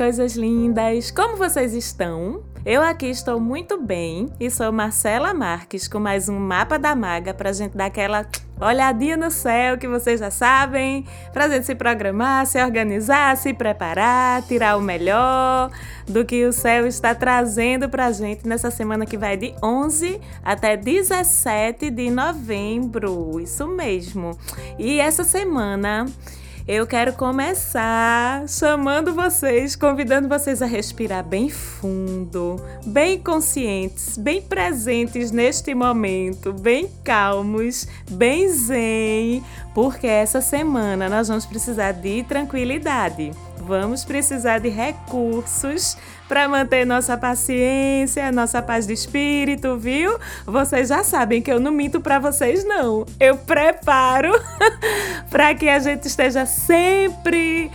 Coisas lindas! Como vocês estão? Eu aqui estou muito bem e sou Marcela Marques com mais um Mapa da Maga pra gente dar aquela olhadinha no céu que vocês já sabem, pra gente se programar, se organizar, se preparar, tirar o melhor do que o céu está trazendo pra gente nessa semana que vai de 11 até 17 de novembro. Isso mesmo. E essa semana eu quero começar chamando vocês, convidando vocês a respirar bem fundo, bem conscientes, bem presentes neste momento, bem calmos, bem zen, porque essa semana nós vamos precisar de tranquilidade. Vamos precisar de recursos para manter nossa paciência, nossa paz de espírito, viu? Vocês já sabem que eu não minto para vocês não. Eu preparo para que a gente esteja sempre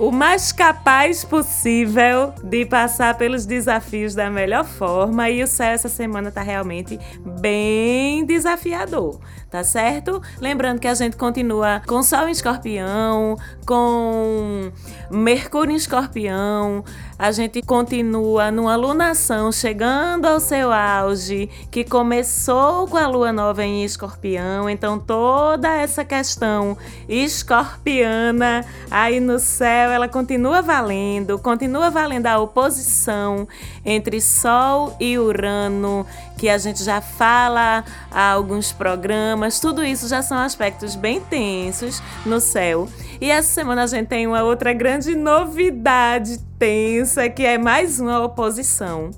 o mais capaz possível de passar pelos desafios da melhor forma e o céu essa semana tá realmente bem desafiador, tá certo? Lembrando que a gente continua com Sol em Escorpião, com Mercúrio em Escorpião, a gente continua numa lunação chegando ao seu auge, que começou com a lua nova em Escorpião, então toda essa questão escorpiana aí no céu, ela continua valendo, continua valendo a oposição entre Sol e Urano, que a gente já fala há alguns programas, tudo isso já são aspectos bem tensos no céu. E essa semana a gente tem uma outra grande novidade tensa, que é mais uma oposição.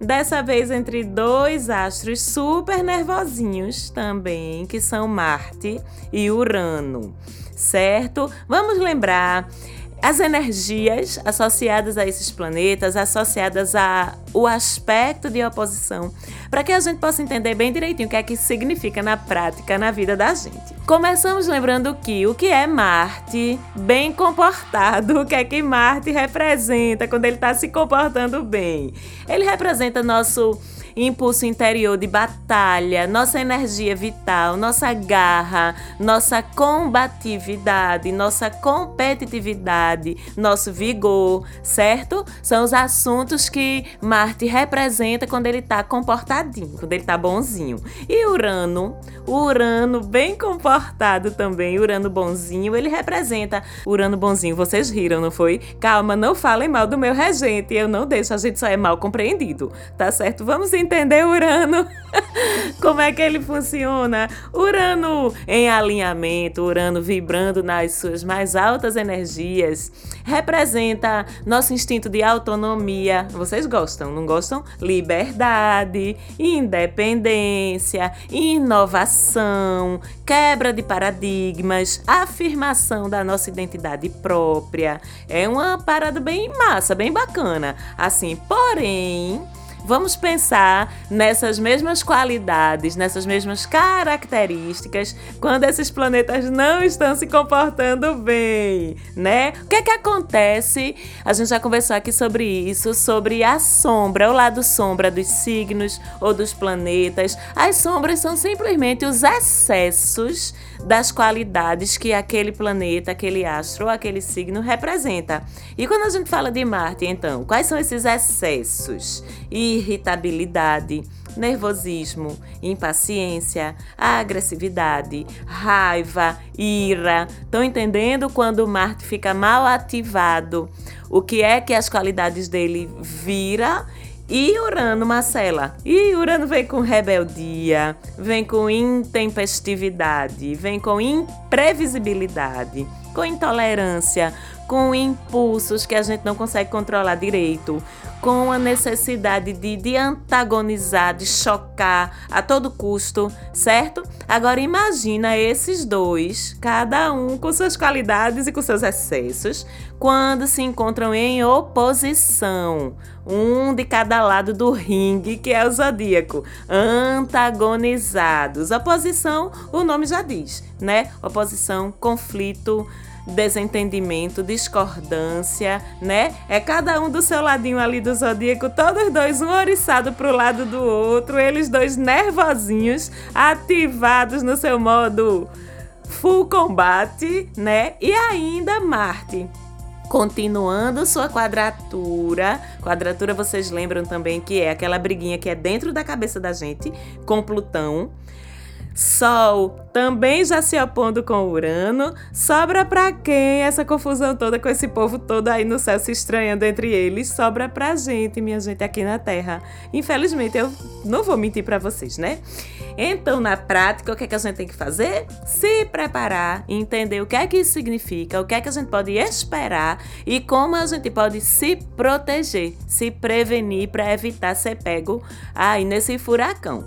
Dessa vez entre dois astros super nervosinhos também, que são Marte e Urano, certo? Vamos lembrar as energias associadas a esses planetas, associadas ao aspecto de oposição, para que a gente possa entender bem direitinho o que é que significa na prática na vida da gente. Começamos lembrando que o que é Marte, bem comportado, o que é que Marte representa quando ele está se comportando bem. Ele representa nosso impulso interior de batalha, nossa energia vital, nossa garra, nossa combatividade, nossa competitividade, nosso vigor, certo? São os assuntos que Marte representa quando ele tá comportadinho, quando ele tá bonzinho. E Urano, Urano bem comportado também, Urano bonzinho, ele representa Urano bonzinho. Vocês riram, não foi? Calma, não falem mal do meu regente, eu não deixo, a gente só é mal compreendido, tá certo? Vamos entender Urano. Como é que ele funciona? Urano em alinhamento, Urano vibrando nas suas mais altas energias, representa nosso instinto de autonomia. Vocês gostam, não gostam? Liberdade, independência, inovação, quebra de paradigmas, afirmação da nossa identidade própria. É uma parada bem massa, bem bacana. Assim, porém, Vamos pensar nessas mesmas qualidades, nessas mesmas características quando esses planetas não estão se comportando bem, né? O que é que acontece? A gente já conversou aqui sobre isso, sobre a sombra, o lado sombra dos signos ou dos planetas. As sombras são simplesmente os excessos das qualidades que aquele planeta, aquele astro ou aquele signo representa. E quando a gente fala de Marte, então, quais são esses excessos? Irritabilidade, nervosismo, impaciência, agressividade, raiva, ira. Estão entendendo quando Marte fica mal ativado? O que é que as qualidades dele vira e Urano, Marcela? E Urano vem com rebeldia, vem com intempestividade, vem com imprevisibilidade, com intolerância, com impulsos que a gente não consegue controlar direito, com a necessidade de, de antagonizar, de chocar a todo custo, certo? Agora imagina esses dois, cada um com suas qualidades e com seus excessos, quando se encontram em oposição, um de cada lado do ringue, que é o zodíaco, antagonizados. Oposição, o nome já diz, né? Oposição, conflito, desentendimento, discordância, né? É cada um do seu ladinho ali do zodíaco, todos dois, um oriçado pro lado do outro, eles dois nervosinhos, ativados no seu modo full combate, né? E ainda Marte continuando sua quadratura. Quadratura vocês lembram também que é aquela briguinha que é dentro da cabeça da gente com Plutão. Sol também já se opondo com Urano. Sobra para quem essa confusão toda com esse povo todo aí no céu se estranhando entre eles? Sobra pra gente, minha gente aqui na Terra. Infelizmente, eu não vou mentir para vocês, né? Então, na prática, o que, é que a gente tem que fazer? Se preparar, entender o que é que isso significa, o que é que a gente pode esperar e como a gente pode se proteger, se prevenir para evitar ser pego aí nesse furacão.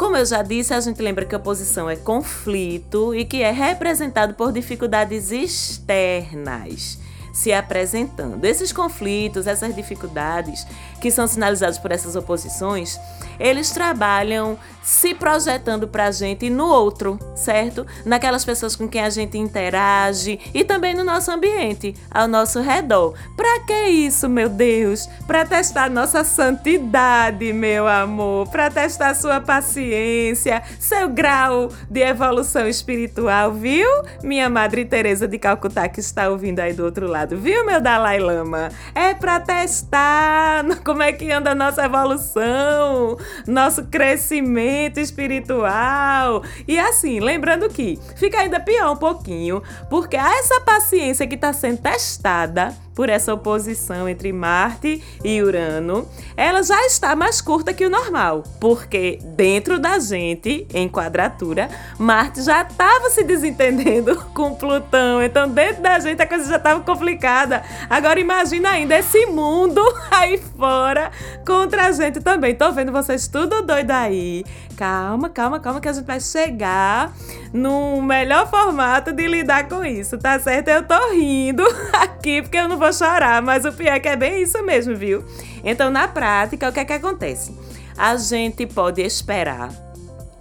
Como eu já disse, a gente lembra que oposição é conflito e que é representado por dificuldades externas se apresentando. Esses conflitos, essas dificuldades que são sinalizados por essas oposições, eles trabalham se projetando para a gente no outro, certo? Naquelas pessoas com quem a gente interage e também no nosso ambiente, ao nosso redor. Para que isso, meu Deus? Para testar nossa santidade, meu amor, para testar sua paciência, seu grau de evolução espiritual, viu? Minha Madre Teresa de Calcutá que está ouvindo aí do outro lado, viu, meu Dalai Lama? É para testar como é que anda a nossa evolução, nosso crescimento espiritual. E assim, lembrando que fica ainda pior um pouquinho, porque essa paciência que está sendo testada por essa oposição entre Marte e Urano, ela já está mais curta que o normal, porque dentro da gente, em quadratura, Marte já estava se desentendendo com Plutão. Então, dentro da gente a coisa já estava complicada. Agora imagina ainda esse mundo aí fora contra a gente também. Tô vendo vocês tudo doido aí. Calma, calma, calma que a gente vai chegar no melhor formato de lidar com isso, tá certo? Eu tô rindo aqui porque eu não vou chorar, mas o pior é que é bem isso mesmo, viu? Então, na prática, o que é que acontece? A gente pode esperar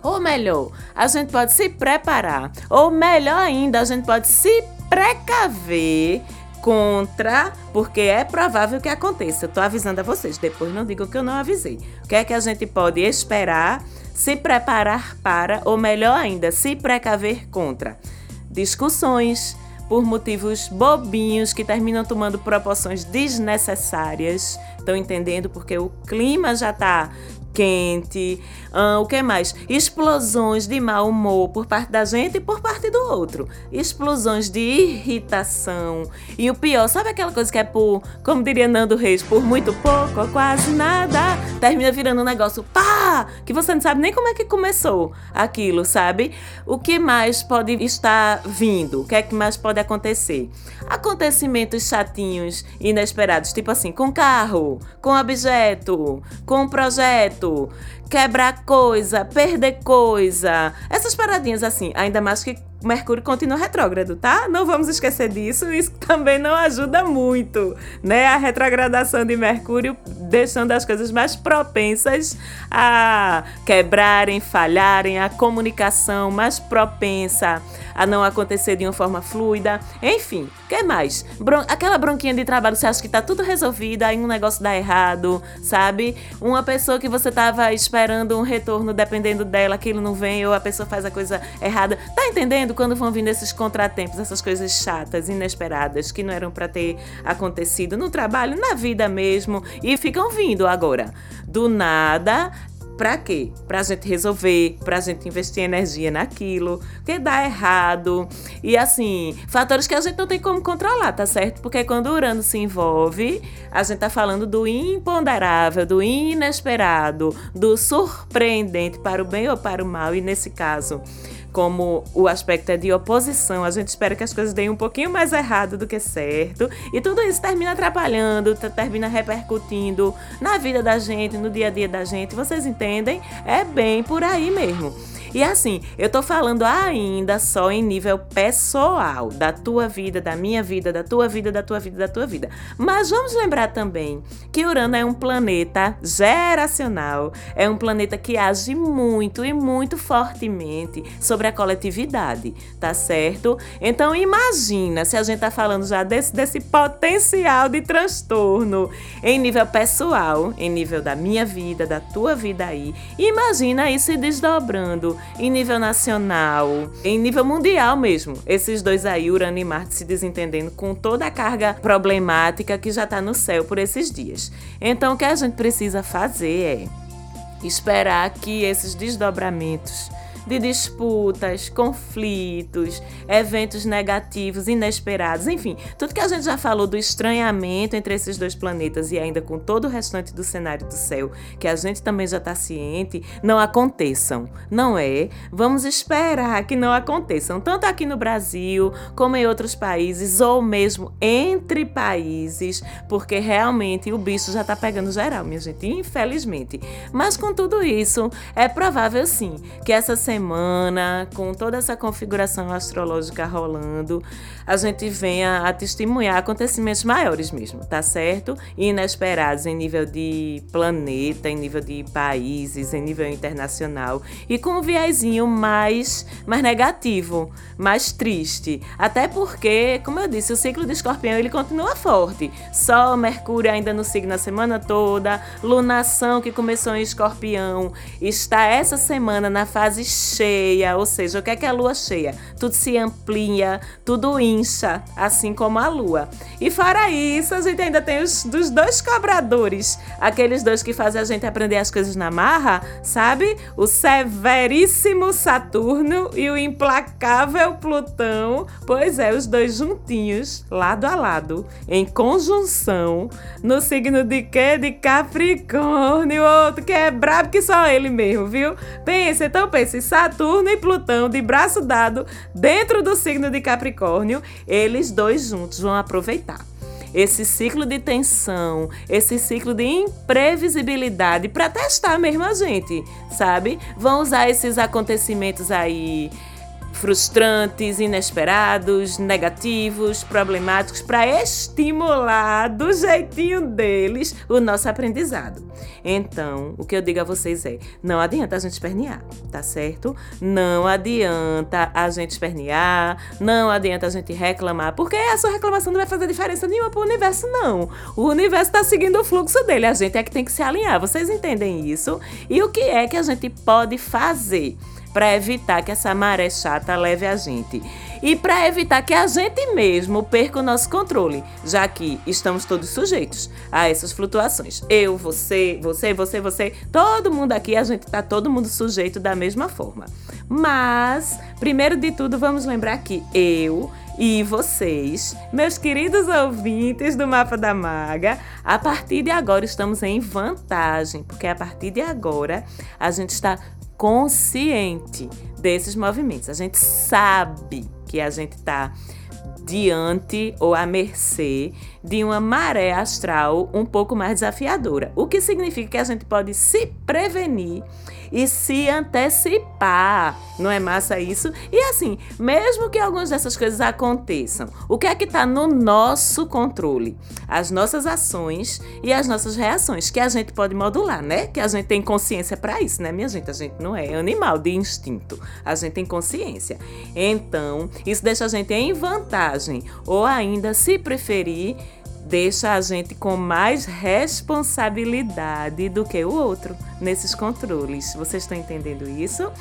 ou melhor, a gente pode se preparar, ou melhor ainda, a gente pode se precaver contra, porque é provável que aconteça. Eu tô avisando a vocês, depois não digam que eu não avisei. O que é que a gente pode esperar, se preparar para, ou melhor ainda, se precaver contra? Discussões, por motivos bobinhos que terminam tomando proporções desnecessárias. Estão entendendo? Porque o clima já está quente, ah, o que mais? Explosões de mau humor por parte da gente e por parte do outro. Explosões de irritação. E o pior, sabe aquela coisa que é por, como diria Nando Reis, por muito pouco ou quase nada? Termina virando um negócio pá, que você não sabe nem como é que começou aquilo, sabe? O que mais pode estar vindo? O que é que mais pode acontecer? Acontecimentos chatinhos, inesperados, tipo assim, com carro, com objeto, com projeto, quebrar coisa, perder coisa, essas paradinhas assim, ainda mais que Mercúrio continua retrógrado, tá? Não vamos esquecer disso, isso também não ajuda muito, né? A retrogradação de Mercúrio deixando as coisas mais propensas a quebrarem, falharem, a comunicação mais propensa a não acontecer de uma forma fluida. Enfim, que mais? Bron aquela bronquinha de trabalho, você acha que tá tudo resolvido, aí um negócio dá errado, sabe? Uma pessoa que você tava esperando um retorno dependendo dela, aquilo não vem, ou a pessoa faz a coisa errada. Tá entendendo quando vão vindo esses contratempos, essas coisas chatas, inesperadas, que não eram para ter acontecido no trabalho, na vida mesmo, e ficam vindo agora. Do nada, Pra quê? Pra gente resolver, pra gente investir energia naquilo, que dá errado. E assim, fatores que a gente não tem como controlar, tá certo? Porque quando o Urano se envolve, a gente tá falando do imponderável, do inesperado, do surpreendente para o bem ou para o mal, e nesse caso, como o aspecto é de oposição, a gente espera que as coisas deem um pouquinho mais errado do que certo, e tudo isso termina atrapalhando, termina repercutindo na vida da gente, no dia a dia da gente. Vocês entendem? É bem por aí mesmo. E assim, eu tô falando ainda só em nível pessoal, da tua vida, da minha vida, da tua vida, da tua vida, da tua vida. Mas vamos lembrar também que Urano é um planeta geracional, é um planeta que age muito e muito fortemente sobre a coletividade, tá certo? Então imagina se a gente tá falando já desse, desse potencial de transtorno em nível pessoal, em nível da minha vida, da tua vida aí. Imagina isso se desdobrando em nível nacional, em nível mundial mesmo. Esses dois aí, Urano e Marte, se desentendendo com toda a carga problemática que já está no céu por esses dias. Então, o que a gente precisa fazer é esperar que esses desdobramentos de disputas, conflitos, eventos negativos, inesperados, enfim, tudo que a gente já falou do estranhamento entre esses dois planetas e ainda com todo o restante do cenário do céu, que a gente também já está ciente, não aconteçam, não é? Vamos esperar que não aconteçam, tanto aqui no Brasil como em outros países, ou mesmo entre países, porque realmente o bicho já está pegando geral, minha gente, infelizmente. Mas com tudo isso, é provável sim que essa semana com toda essa configuração astrológica rolando, a gente venha a testemunhar acontecimentos maiores mesmo, tá certo? Inesperados em nível de planeta, em nível de países, em nível internacional e com um viésinho mais, mais negativo, mais triste. Até porque, como eu disse, o ciclo de escorpião ele continua forte. Sol, Mercúrio ainda no signo a semana toda, lunação que começou em escorpião está essa semana na fase cheia, ou seja, o que é que é a lua cheia? Tudo se amplia, tudo incha, assim como a lua. E fora isso, a gente ainda tem os dos dois cobradores, aqueles dois que fazem a gente aprender as coisas na marra, sabe? O severíssimo Saturno e o implacável Plutão. Pois é, os dois juntinhos, lado a lado, em conjunção, no signo de quê? De Capricórnio, outro que é brabo que só ele mesmo, viu? Pense, então pense, Saturno e Plutão de braço dado dentro do signo de Capricórnio, eles dois juntos vão aproveitar esse ciclo de tensão, esse ciclo de imprevisibilidade para testar mesmo a gente, sabe? Vão usar esses acontecimentos aí frustrantes, inesperados, negativos, problemáticos, para estimular do jeitinho deles o nosso aprendizado. Então, o que eu digo a vocês é: não adianta a gente espernear, tá certo? Não adianta a gente espernear, não adianta a gente reclamar, porque a sua reclamação não vai fazer diferença nenhuma para o universo, não. O universo está seguindo o fluxo dele, a gente é que tem que se alinhar. Vocês entendem isso? E o que é que a gente pode fazer? Para evitar que essa maré chata leve a gente e para evitar que a gente mesmo perca o nosso controle, já que estamos todos sujeitos a essas flutuações. Eu, você, você, você, você, todo mundo aqui, a gente está todo mundo sujeito da mesma forma. Mas, primeiro de tudo, vamos lembrar que eu e vocês, meus queridos ouvintes do Mapa da Maga, a partir de agora estamos em vantagem, porque a partir de agora a gente está consciente desses movimentos. A gente sabe que a gente está diante ou à mercê de uma maré astral um pouco mais desafiadora, o que significa que a gente pode se prevenir e se antecipar. Não é massa isso? E assim, mesmo que algumas dessas coisas aconteçam, o que é que está no nosso controle? As nossas ações e as nossas reações, que a gente pode modular, né? Que a gente tem consciência para isso, né, minha gente? A gente não é animal de instinto, a gente tem consciência. Então, isso deixa a gente em vantagem, ou ainda, se preferir, deixa a gente com mais responsabilidade do que o outro nesses controles. Vocês estão entendendo isso?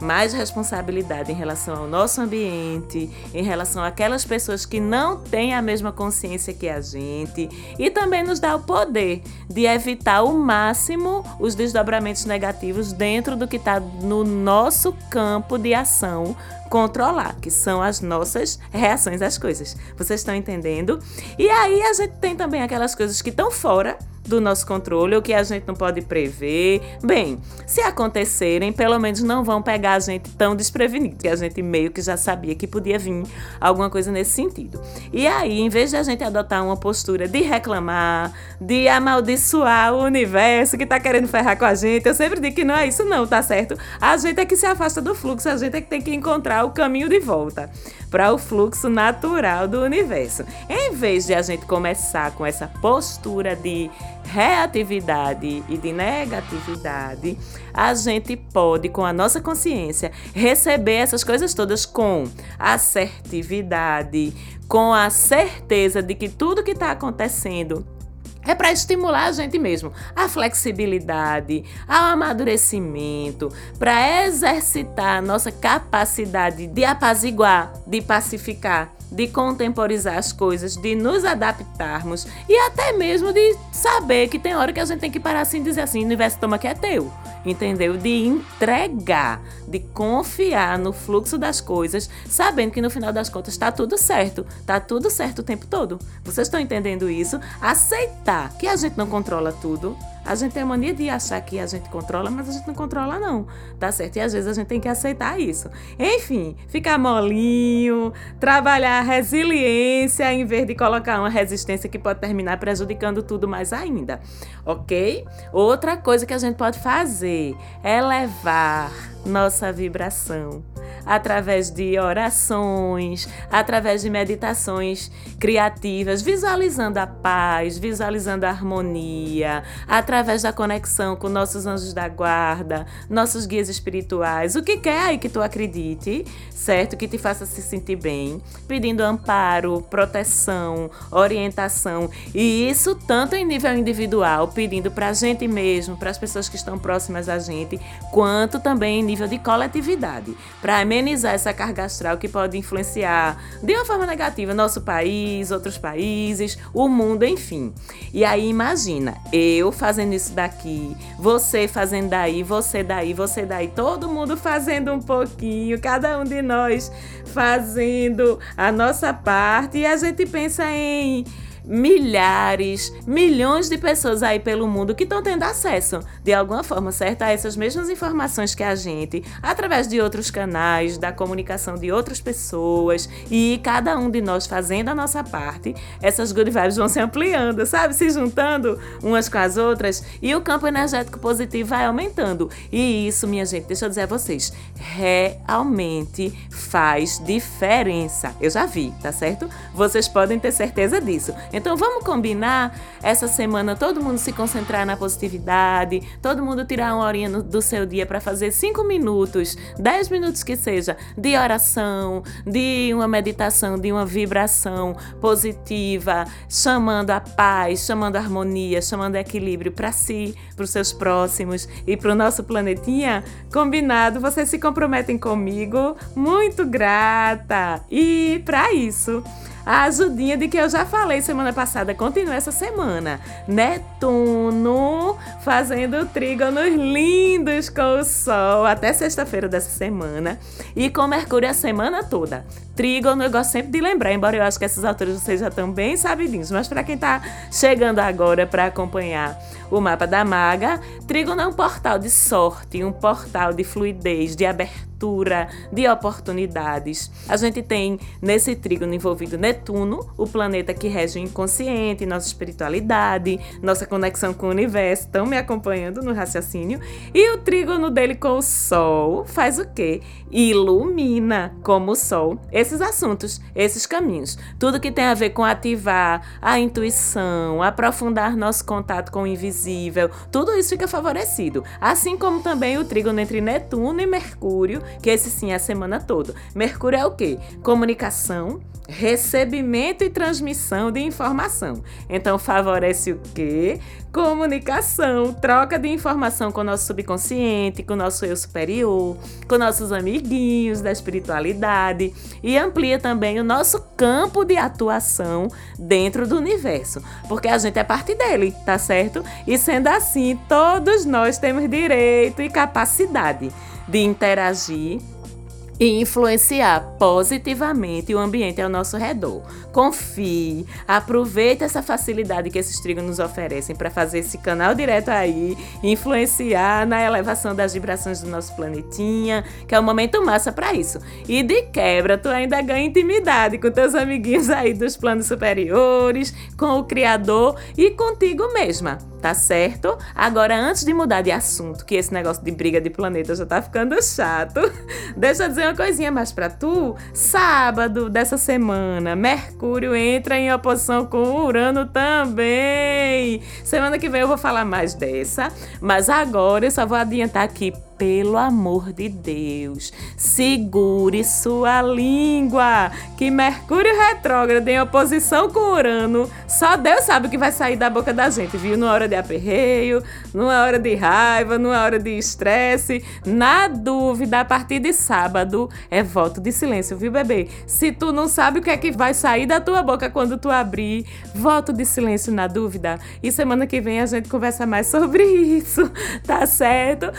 Mais responsabilidade em relação ao nosso ambiente, em relação àquelas pessoas que não têm a mesma consciência que a gente e também nos dá o poder de evitar o máximo os desdobramentos negativos dentro do que está no nosso campo de ação controlar, que são as nossas reações às coisas. Vocês estão entendendo? E aí a gente tem também aquelas coisas que estão fora do nosso controle, o que a gente não pode prever. Bem, se acontecerem, pelo menos não vão pegar a gente tão desprevenido, que a gente meio que já sabia que podia vir alguma coisa nesse sentido. E aí, em vez de a gente adotar uma postura de reclamar, de amaldiçoar o universo que tá querendo ferrar com a gente, eu sempre digo que não é isso não, tá certo? A gente é que se afasta do fluxo, a gente é que tem que encontrar o caminho de volta para o fluxo natural do universo. Em vez de a gente começar com essa postura de reatividade e de negatividade, a gente pode, com a nossa consciência, receber essas coisas todas com assertividade, com a certeza de que tudo que está acontecendo É para estimular a gente mesmo, a flexibilidade, ao amadurecimento, para exercitar a nossa capacidade de apaziguar, de pacificar, de contemporizar as coisas, de nos adaptarmos e até mesmo de saber que tem hora que a gente tem que parar assim e dizer assim: o universo toma que é teu entendeu? De entregar, de confiar no fluxo das coisas, sabendo que no final das contas está tudo certo, está tudo certo o tempo todo. Vocês estão entendendo isso? Aceitar que a gente não controla tudo, a gente tem a mania de achar que a gente controla, mas a gente não controla, não. Tá certo? E às vezes a gente tem que aceitar isso. Enfim, ficar molinho, trabalhar resiliência em vez de colocar uma resistência que pode terminar prejudicando tudo mais ainda. Ok? Outra coisa que a gente pode fazer é levar nossa vibração através de orações, através de meditações criativas, visualizando a paz, visualizando a harmonia, através da conexão com nossos anjos da guarda, nossos guias espirituais, o que quer aí que tu acredite, certo? Que te faça se sentir bem, pedindo amparo, proteção, orientação, e isso tanto em nível individual, pedindo para a gente mesmo, para as pessoas que estão próximas a gente, quanto também em nível de coletividade, para amenizar essa carga astral que pode influenciar de uma forma negativa nosso país, outros países, o mundo, enfim. E aí imagina, eu fazendo isso daqui, você fazendo daí, você daí, você daí, todo mundo fazendo um pouquinho, cada um de nós fazendo a nossa parte e a gente pensa em milhares, milhões de pessoas aí pelo mundo que estão tendo acesso, de alguma forma, certo? A essas mesmas informações que a gente, através de outros canais, da comunicação de outras pessoas e cada um de nós fazendo a nossa parte, essas good vibes vão se ampliando, sabe? Se juntando umas com as outras e o campo energético positivo vai aumentando. E isso, minha gente, deixa eu dizer a vocês, realmente faz diferença. Eu já vi, tá certo? Vocês podem ter certeza disso. Então vamos combinar essa semana todo mundo se concentrar na positividade, todo mundo tirar uma horinha do seu dia para fazer cinco minutos, dez minutos que seja, de oração, de uma meditação, de uma vibração positiva, chamando a paz, chamando a harmonia, chamando equilíbrio para si, para os seus próximos e para o nosso planetinha. Combinado? Vocês se comprometem comigo? Muito grata! E para isso, a ajudinha de que eu já falei semana passada, continua essa semana. Netuno fazendo trígonos lindos com o Sol até sexta-feira dessa semana e com Mercúrio a semana toda. Trígono eu gosto sempre de lembrar, embora eu acho que essas alturas vocês já estão bem sabidinhos, mas para quem está chegando agora para acompanhar o mapa da maga, Trígono é um portal de sorte, um portal de fluidez, de abertura, de oportunidades. A gente tem nesse trígono envolvido Netuno, o planeta que rege o inconsciente, nossa espiritualidade, nossa conexão com o universo. Estão me acompanhando no raciocínio? E o trígono dele com o Sol faz o quê? Ilumina como o Sol esses assuntos, esses caminhos. Tudo que tem a ver com ativar a intuição, aprofundar nosso contato com o invisível, tudo isso fica favorecido. Assim como também o trígono entre Netuno e Mercúrio, que esse sim é a semana toda. Mercúrio é o quê? Comunicação, recebimento e transmissão de informação. Então favorece o quê? Comunicação, troca de informação com o nosso subconsciente, com o nosso eu superior, com nossos amiguinhos da espiritualidade e amplia também o nosso campo de atuação dentro do universo, porque a gente é parte dele, tá certo? E sendo assim, todos nós temos direito e capacidade de interagir e influenciar positivamente o ambiente ao nosso redor. Confie, aproveite essa facilidade que esses trigos nos oferecem para fazer esse canal direto aí, influenciar na elevação das vibrações do nosso planetinha, que é um momento massa para isso. E de quebra, tu ainda ganha intimidade com teus amiguinhos aí dos planos superiores, com o Criador e contigo mesma tá certo? Agora, antes de mudar de assunto, que esse negócio de briga de planeta já tá ficando chato, deixa eu dizer uma coisinha mais pra tu. Sábado dessa semana, Mercúrio entra em oposição com Urano também. Semana que vem eu vou falar mais dessa, mas agora eu só vou adiantar aqui pelo amor de Deus, segure sua língua, que Mercúrio retrógrado em oposição com Urano, só Deus sabe o que vai sair da boca da gente, viu? Numa hora de aperreio, numa hora de raiva, numa hora de estresse. Na dúvida, a partir de sábado é voto de silêncio, viu, bebê? Se tu não sabe o que é que vai sair da tua boca quando tu abrir, voto de silêncio na dúvida. E semana que vem a gente conversa mais sobre isso, tá certo?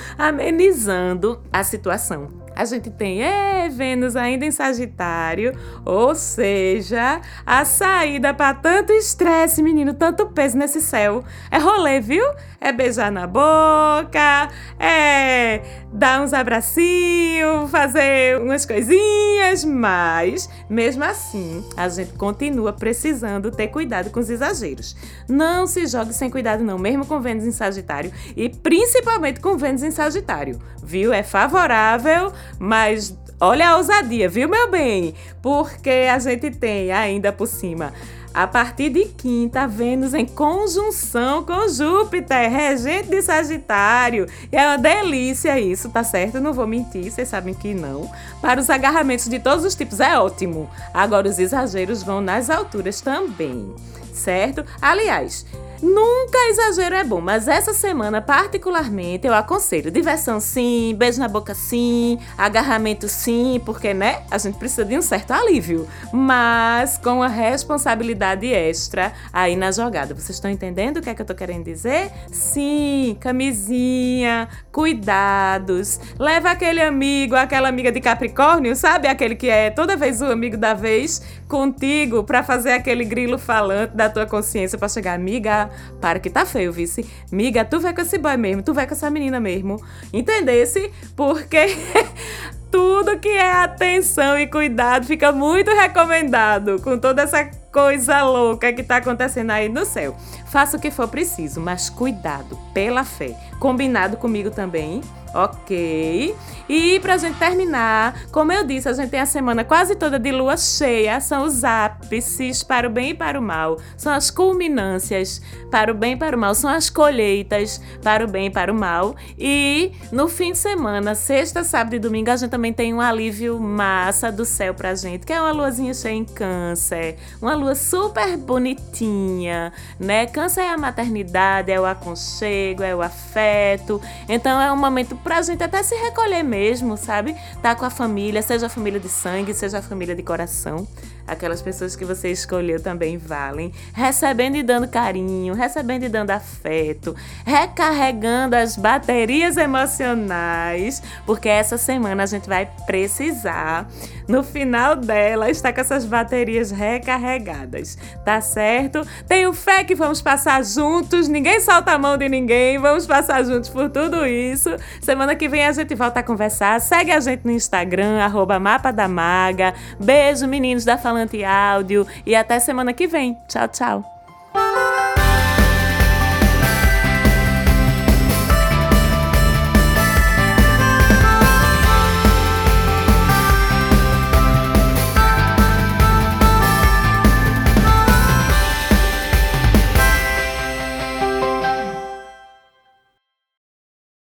Amenizando a situação a gente tem é, Vênus ainda em Sagitário, ou seja, a saída para tanto estresse, menino, tanto peso nesse céu. É rolê, viu? É beijar na boca, é dar uns abracinhos, fazer umas coisinhas, mas mesmo assim a gente continua precisando ter cuidado com os exageros. Não se jogue sem cuidado, não, mesmo com Vênus em Sagitário e principalmente com Vênus em Sagitário, viu? É favorável mas olha a ousadia, viu, meu bem? Porque a gente tem ainda por cima a partir de quinta, Vênus em conjunção com Júpiter, regente de Sagitário. E é uma delícia isso, tá certo? Não vou mentir, vocês sabem que não. Para os agarramentos de todos os tipos é ótimo. Agora os exageros vão nas alturas também, certo? Aliás, Nunca exagero é bom, mas essa semana particularmente eu aconselho diversão sim, beijo na boca sim, agarramento sim, porque né, a gente precisa de um certo alívio, mas com a responsabilidade extra aí na jogada. Vocês estão entendendo o que é que eu tô querendo dizer? Sim, camisinha, cuidados, leva aquele amigo, aquela amiga de Capricórnio, sabe? Aquele que é toda vez o amigo da vez contigo para fazer aquele grilo falante da tua consciência para chegar amiga para que tá feio, vice. Miga, tu vai com esse boy mesmo, tu vai com essa menina mesmo. Entendesse? Porque tudo que é atenção e cuidado fica muito recomendado com toda essa coisa louca que tá acontecendo aí no céu. Faça o que for preciso, mas cuidado, pela fé. Combinado comigo também? Ok. E pra gente terminar, como eu disse, a gente tem a semana quase toda de lua cheia, são os ápices para o bem e para o mal, são as culminâncias para o bem e para o mal, são as colheitas para o bem e para o mal. E no fim de semana, sexta, sábado e domingo, a gente também tem um alívio massa do céu pra gente, que é uma luazinha cheia em câncer, uma lua super bonitinha, né? Câncer é a maternidade, é o aconchego, é o afeto. Então é um momento pra gente até se recolher mesmo, sabe? Tá com a família, seja a família de sangue, seja a família de coração. Aquelas pessoas que você escolheu também valem. Recebendo e dando carinho, recebendo e dando afeto, recarregando as baterias emocionais, porque essa semana a gente vai precisar, no final dela, estar com essas baterias recarregadas, tá certo? Tenho fé que vamos passar juntos, ninguém solta a mão de ninguém, vamos passar juntos por tudo isso. Semana que vem a gente volta a conversar. Segue a gente no Instagram, arroba Mapa da Maga. Beijo, meninos da Família Falante Áudio e até semana que vem. Tchau, tchau.